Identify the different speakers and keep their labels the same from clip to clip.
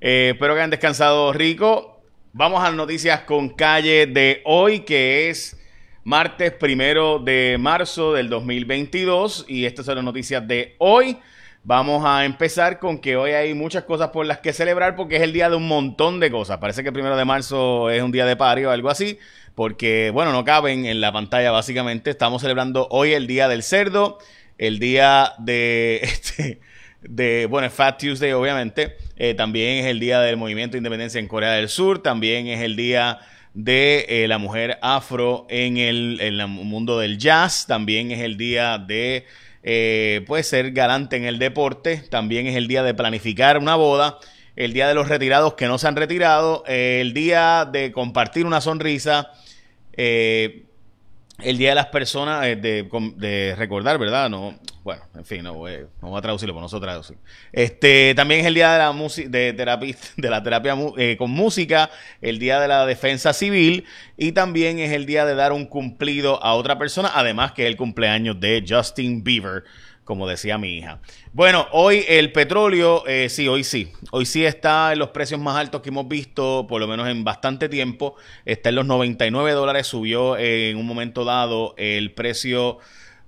Speaker 1: Eh, espero que hayan descansado rico. Vamos a noticias con calle de hoy, que es martes primero de marzo del 2022. Y estas son las noticias de hoy. Vamos a empezar con que hoy hay muchas cosas por las que celebrar porque es el día de un montón de cosas. Parece que el primero de marzo es un día de pari o algo así, porque, bueno, no caben en la pantalla básicamente. Estamos celebrando hoy el día del cerdo, el día de, este, de bueno, Fat Tuesday obviamente. Eh, también es el día del movimiento de independencia en Corea del Sur. También es el día de eh, la mujer afro en el, en el mundo del jazz. También es el día de eh, puede ser galante en el deporte, también es el día de planificar una boda, el día de los retirados que no se han retirado, eh, el día de compartir una sonrisa, el día de las personas, eh, de, recordar, ¿verdad? No, bueno, en fin, no voy, a traducirlo, por nosotros traducir. Este, también es el día de la de terapia, de la terapia eh, con música, el día de la defensa civil y también es el día de dar un cumplido a otra persona, además que es el cumpleaños de Justin Bieber como decía mi hija. Bueno, hoy el petróleo, eh, sí, hoy sí. Hoy sí está en los precios más altos que hemos visto, por lo menos en bastante tiempo. Está en los 99 dólares, subió en un momento dado el precio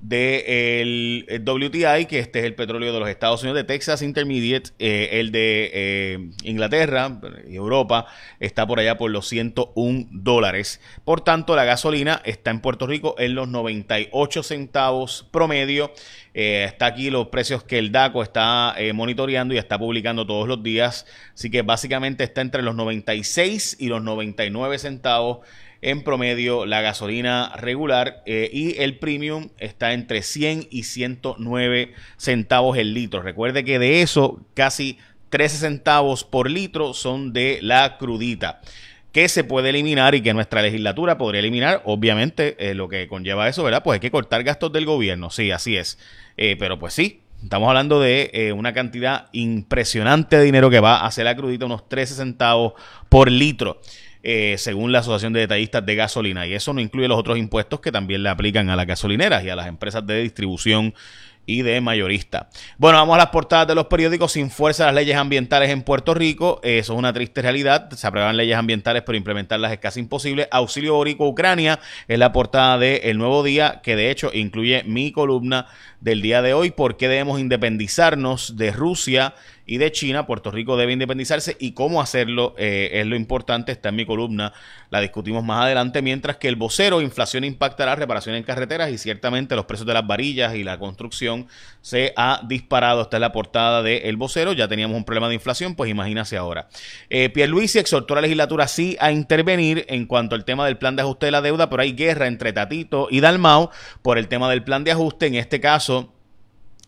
Speaker 1: del de WTI, que este es el petróleo de los Estados Unidos, de Texas Intermediate, eh, el de eh, Inglaterra y Europa está por allá por los 101 dólares. Por tanto, la gasolina está en Puerto Rico en los 98 centavos promedio. Eh, está aquí los precios que el DACO está monitoreando y está publicando todos los días. Así que básicamente está entre los 96 y los 99 centavos en promedio la gasolina regular eh, y el premium está entre 100 y 109 centavos el litro. Recuerde que de eso casi 13 centavos por litro son de la crudita que se puede eliminar y que nuestra legislatura podría eliminar, obviamente, eh, lo que conlleva eso, ¿verdad? Pues hay que cortar gastos del gobierno, sí, así es. Eh, pero pues sí, estamos hablando de una cantidad impresionante de dinero que va a hacer la crudita, unos 13 centavos por litro. Eh, según la Asociación de Detallistas de Gasolina. Y eso no incluye los otros impuestos que también le aplican a las gasolineras y a las empresas de distribución y de mayorista. Bueno, vamos a las portadas de los periódicos. Sin fuerza las leyes ambientales en Puerto Rico. Eso es una triste realidad. Se aprueban leyes ambientales, pero implementarlas es casi imposible. Auxilio Borico Ucrania es la portada de El Nuevo Día, que de hecho incluye mi columna del día de hoy. ¿Por qué debemos independizarnos de Rusia? Y de China. Puerto Rico debe independizarse y cómo hacerlo eh, es lo importante. Está en mi columna, la discutimos más adelante. Mientras que el vocero, inflación impactará reparación en carreteras y ciertamente los precios de las varillas y la construcción se ha disparado. Esta es la portada de El vocero. Ya teníamos un problema de inflación, pues imagínase ahora. Eh, Pierluisi exhortó a la legislatura sí a intervenir en cuanto al tema del plan de ajuste de la deuda, pero hay guerra entre Tatito y Dalmau por el tema del plan de ajuste. En este caso,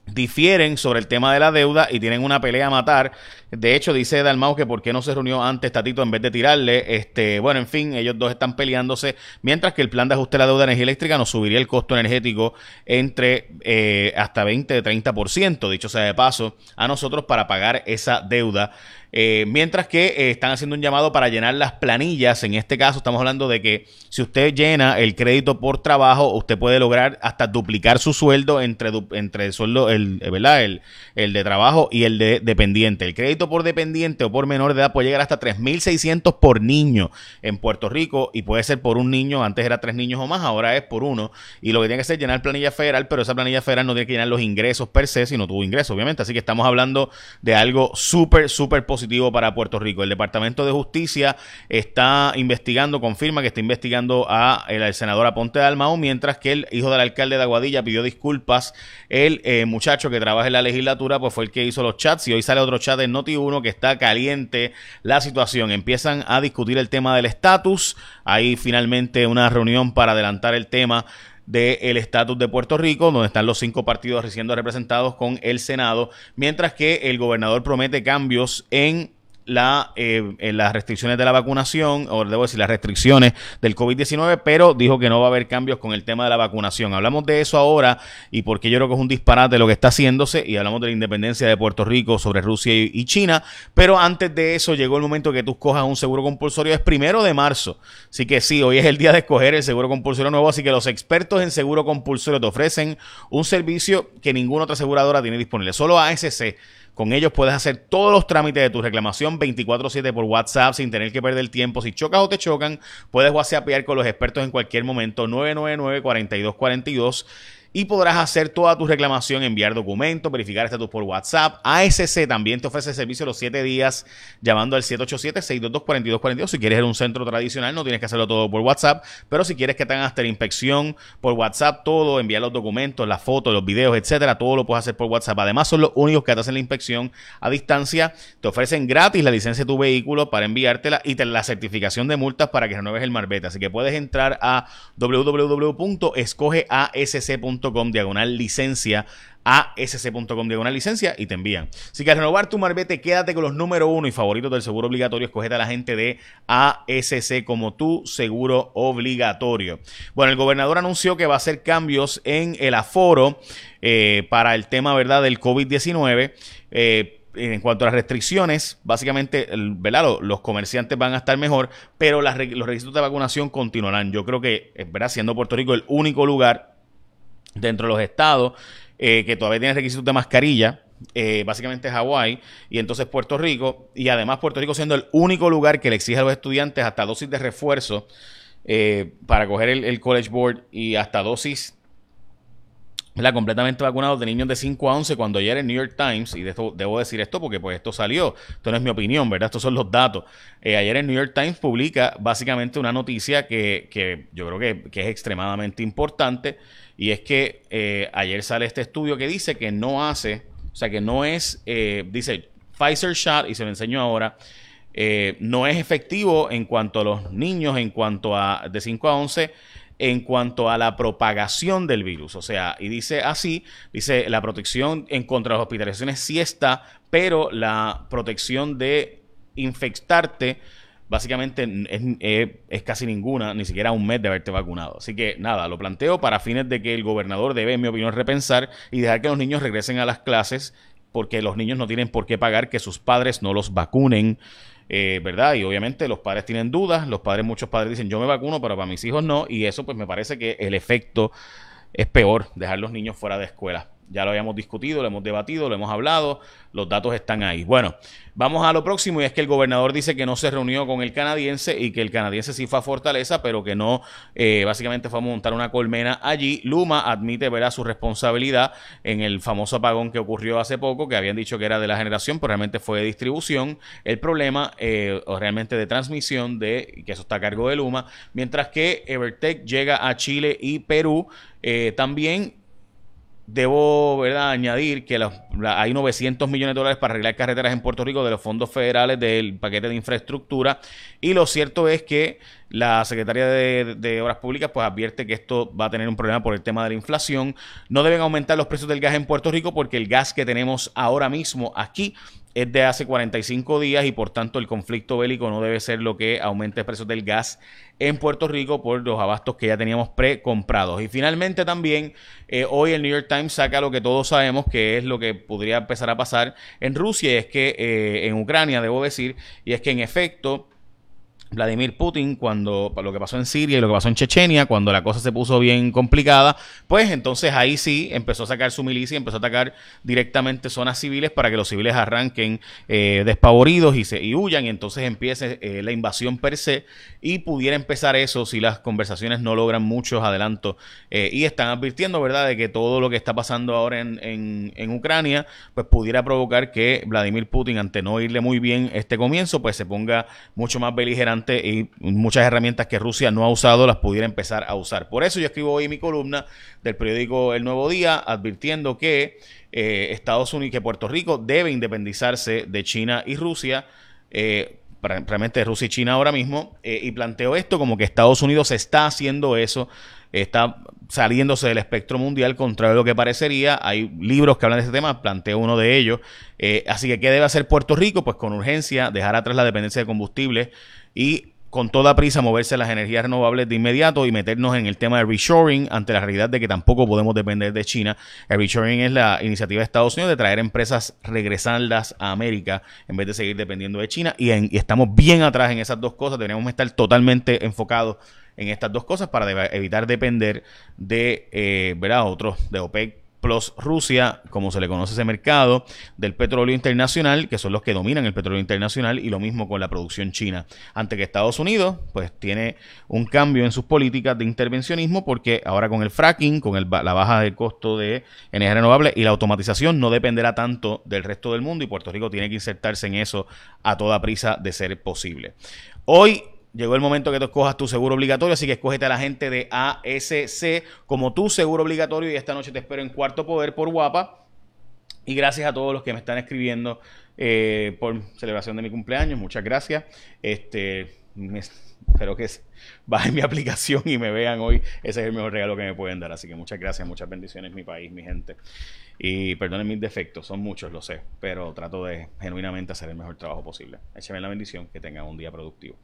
Speaker 1: difieren sobre el tema de la deuda y tienen una pelea a matar. De hecho, dice Dalmau que por qué no se reunió antes Tatito en vez de tirarle. Este, bueno, en fin, ellos dos están peleándose, mientras que el plan de ajuste de la deuda de energía eléctrica nos subiría el costo energético entre eh, hasta 20-30%, dicho sea de paso, a nosotros para pagar esa deuda. Eh, mientras que eh, están haciendo un llamado para llenar las planillas. En este caso, estamos hablando de que si usted llena el crédito por trabajo, usted puede lograr hasta duplicar su sueldo entre, entre el sueldo, el, eh, ¿verdad? El, el de trabajo y el de dependiente. El crédito por dependiente o por menor de edad puede llegar hasta 3.600 por niño en Puerto Rico y puede ser por un niño. Antes era tres niños o más, ahora es por uno. Y lo que tiene que hacer es llenar planilla federal, pero esa planilla federal no tiene que llenar los ingresos per se, si no tuvo ingresos, obviamente. Así que estamos hablando de algo súper, súper positivo para Puerto Rico. El Departamento de Justicia está investigando, confirma que está investigando a el, senador Aponte de Almao, mientras que el hijo del alcalde de Aguadilla pidió disculpas. El eh, muchacho que trabaja en la legislatura, pues fue el que hizo los chats y hoy sale otro chat en Noti1 que está caliente la situación. Empiezan a discutir el tema del estatus. Hay finalmente una reunión para adelantar el tema del estatus de Puerto Rico, donde están los cinco partidos siendo representados con el Senado, mientras que el gobernador promete cambios en la, eh, en las restricciones de la vacunación, o debo decir, las restricciones del COVID-19, pero dijo que no va a haber cambios con el tema de la vacunación. Hablamos de eso ahora y porque yo creo que es un disparate lo que está haciéndose y hablamos de la independencia de Puerto Rico sobre Rusia y, China, pero antes de eso llegó el momento que tú cojas un seguro compulsorio, es primero de marzo, así que sí, hoy es el día de escoger el seguro compulsorio nuevo, así que los expertos en seguro compulsorio te ofrecen un servicio que ninguna otra aseguradora tiene disponible, solo ASC Con ellos puedes hacer todos los trámites de tu reclamación 24/7 por WhatsApp sin tener que perder tiempo. Si chocas o te chocan, puedes WhatsAppear con los expertos en cualquier momento 999 4242 y podrás hacer toda tu reclamación, enviar documentos, verificar estatus por WhatsApp. ASC también te ofrece servicio los 7 días llamando al 787-622-4242. Si quieres ir a un centro tradicional, no tienes que hacerlo todo por WhatsApp, pero si quieres que te hasta la inspección por WhatsApp, todo, enviar los documentos, las fotos, los videos, etcétera, todo lo puedes hacer por WhatsApp. Además, son los únicos que te hacen la inspección a distancia. Te ofrecen gratis la licencia de tu vehículo para enviártela y te la certificación de multas para que renueves el marbete. Así que puedes entrar a www.escogeasc.com diagonal licencia asc.com diagonal licencia y te envían. Si quieres renovar tu marbete, quédate con los número uno y favoritos del seguro obligatorio. Escogete a la gente de ASC como tu seguro obligatorio. Bueno, el gobernador anunció que va a hacer cambios en el aforo eh, para el tema, ¿verdad?, del COVID-19. Eh, en cuanto a las restricciones, básicamente, ¿verdad? Los, comerciantes van a estar mejor, pero los requisitos de vacunación continuarán. Yo creo que, ¿verdad? Siendo Puerto Rico el único lugar dentro de los estados eh, que todavía tienen requisitos de mascarilla, eh, básicamente Hawái y entonces Puerto Rico, y además Puerto Rico siendo el único lugar que le exige a los estudiantes hasta dosis de refuerzo eh, para coger el, College Board y hasta dosis la completamente vacunados de niños de 5 a 11 cuando ayer en New York Times, y de esto, debo decir esto porque pues esto salió, esto no es mi opinión, ¿verdad? Estos son los datos. ayer en New York Times publica básicamente una noticia que, que yo creo que, que, es extremadamente importante y es que eh, ayer sale este estudio que dice que no hace, o sea, que no es, eh, dice Pfizer shot, y se lo enseño ahora, eh, no es efectivo en cuanto a los niños, en cuanto a de 5 a 11, en cuanto a la propagación del virus. O sea, y dice así, dice la protección en contra de las hospitalizaciones sí está, pero la protección de infectarte básicamente es, casi ninguna, ni siquiera un mes de haberte vacunado. Así que nada, lo planteo para fines de que el gobernador debe, en mi opinión, repensar y dejar que los niños regresen a las clases porque los niños no tienen por qué pagar que sus padres no los vacunen. Eh, ¿Verdad? Y obviamente los padres tienen dudas, los padres, muchos padres dicen yo me vacuno, pero para mis hijos no, y eso pues me parece que el efecto es peor, dejar los niños fuera de escuela. Ya lo habíamos discutido, lo hemos debatido, lo hemos hablado, los datos están ahí. Bueno, vamos a lo próximo y es que el gobernador dice que no se reunió con el canadiense y que el canadiense sí fue a Fortaleza, pero que no, eh, básicamente fue a montar una colmena allí. Luma admite verá su responsabilidad en el famoso apagón que ocurrió hace poco, que habían dicho que era de la generación, pero realmente fue de distribución. El problema, eh, o realmente de transmisión, de que eso está a cargo de Luma, mientras que Evertech llega a Chile y Perú. Eh, también Debo ¿verdad? añadir que hay 900 millones de dólares para arreglar carreteras en Puerto Rico de los fondos federales del paquete de infraestructura y lo cierto es que la Secretaría de, Obras Públicas pues advierte que esto va a tener un problema por el tema de la inflación. No deben aumentar los precios del gas en Puerto Rico porque el gas que tenemos ahora mismo aquí es de hace 45 días y por tanto el conflicto bélico no debe ser lo que aumente el precio del gas en Puerto Rico por los abastos que ya teníamos pre-comprados. Y finalmente también eh, hoy el New York Times saca lo que todos sabemos que es lo que podría empezar a pasar en Rusia y es que eh, en Ucrania, debo decir, y es que en efecto Vladimir Putin, cuando lo que pasó en Siria y lo que pasó en Chechenia, cuando la cosa se puso bien complicada, pues entonces ahí sí empezó a sacar su milicia, empezó a atacar directamente zonas civiles para que los civiles arranquen eh, despavoridos y, se, y huyan y entonces empiece eh, la invasión per se y pudiera empezar eso si las conversaciones no logran muchos adelantos eh, y están advirtiendo, ¿verdad?, de que todo lo que está pasando ahora en, en, en Ucrania, pues pudiera provocar que Vladimir Putin, ante no irle muy bien este comienzo, pues se ponga mucho más beligerante y muchas herramientas que Rusia no ha usado las pudiera empezar a usar. Por eso yo escribo hoy mi columna del periódico El Nuevo Día advirtiendo que eh, Estados Unidos que Puerto Rico debe independizarse de China y Rusia. Eh, realmente Rusia y China ahora mismo, eh, y planteo esto como que Estados Unidos está haciendo eso, está saliéndose del espectro mundial, contrario a lo que parecería. Hay libros que hablan de este tema, planteo uno de ellos. así que, ¿qué debe hacer Puerto Rico? Pues con urgencia, dejar atrás la dependencia de combustibles y con toda prisa moverse las energías renovables de inmediato y meternos en el tema de reshoring ante la realidad de que tampoco podemos depender de China. El reshoring es la iniciativa de Estados Unidos de traer empresas, regresarlas a América en vez de seguir dependiendo de China y, estamos bien atrás en esas dos cosas. Tenemos que estar totalmente enfocados en estas dos cosas para evitar depender de, eh, ¿verdad? Otros de OPEC plus Rusia, como se le conoce ese mercado del petróleo internacional, que son los que dominan el petróleo internacional, y lo mismo con la producción china. Ante que Estados Unidos, pues tiene un cambio en sus políticas de intervencionismo, porque ahora con el fracking, con la baja del costo de energía renovable y la automatización, no dependerá tanto del resto del mundo, y Puerto Rico tiene que insertarse en eso a toda prisa de ser posible. Hoy Llegó el momento que tú escojas tu seguro obligatorio, así que escógete a la gente de ASC como tu seguro obligatorio y esta noche te espero en Cuarto Poder por Guapa. Y gracias a todos los que me están escribiendo eh, por celebración de mi cumpleaños. Muchas gracias. Este, espero que bajen mi aplicación y me vean hoy. Ese es el mejor regalo que me pueden dar. Así que muchas gracias, muchas bendiciones, mi país, mi gente. Y perdonen mis defectos, son muchos, lo sé, pero trato de genuinamente hacer el mejor trabajo posible. Écheme la bendición, que tengan un día productivo.